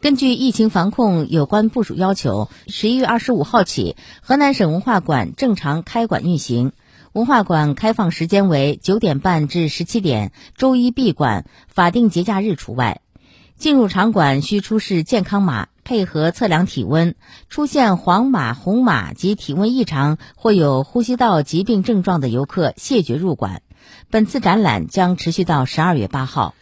根据疫情防控有关部署要求十一月二十五号起河南省文化馆正常开馆运行。文化馆开放时间为九点半至十七点周一闭馆法定节假日除外。进入场馆需出示健康码配合测量体温出现黄码红码及体温异常或有呼吸道疾病症状的游客谢绝入馆。本次展览将持续到十二月八号。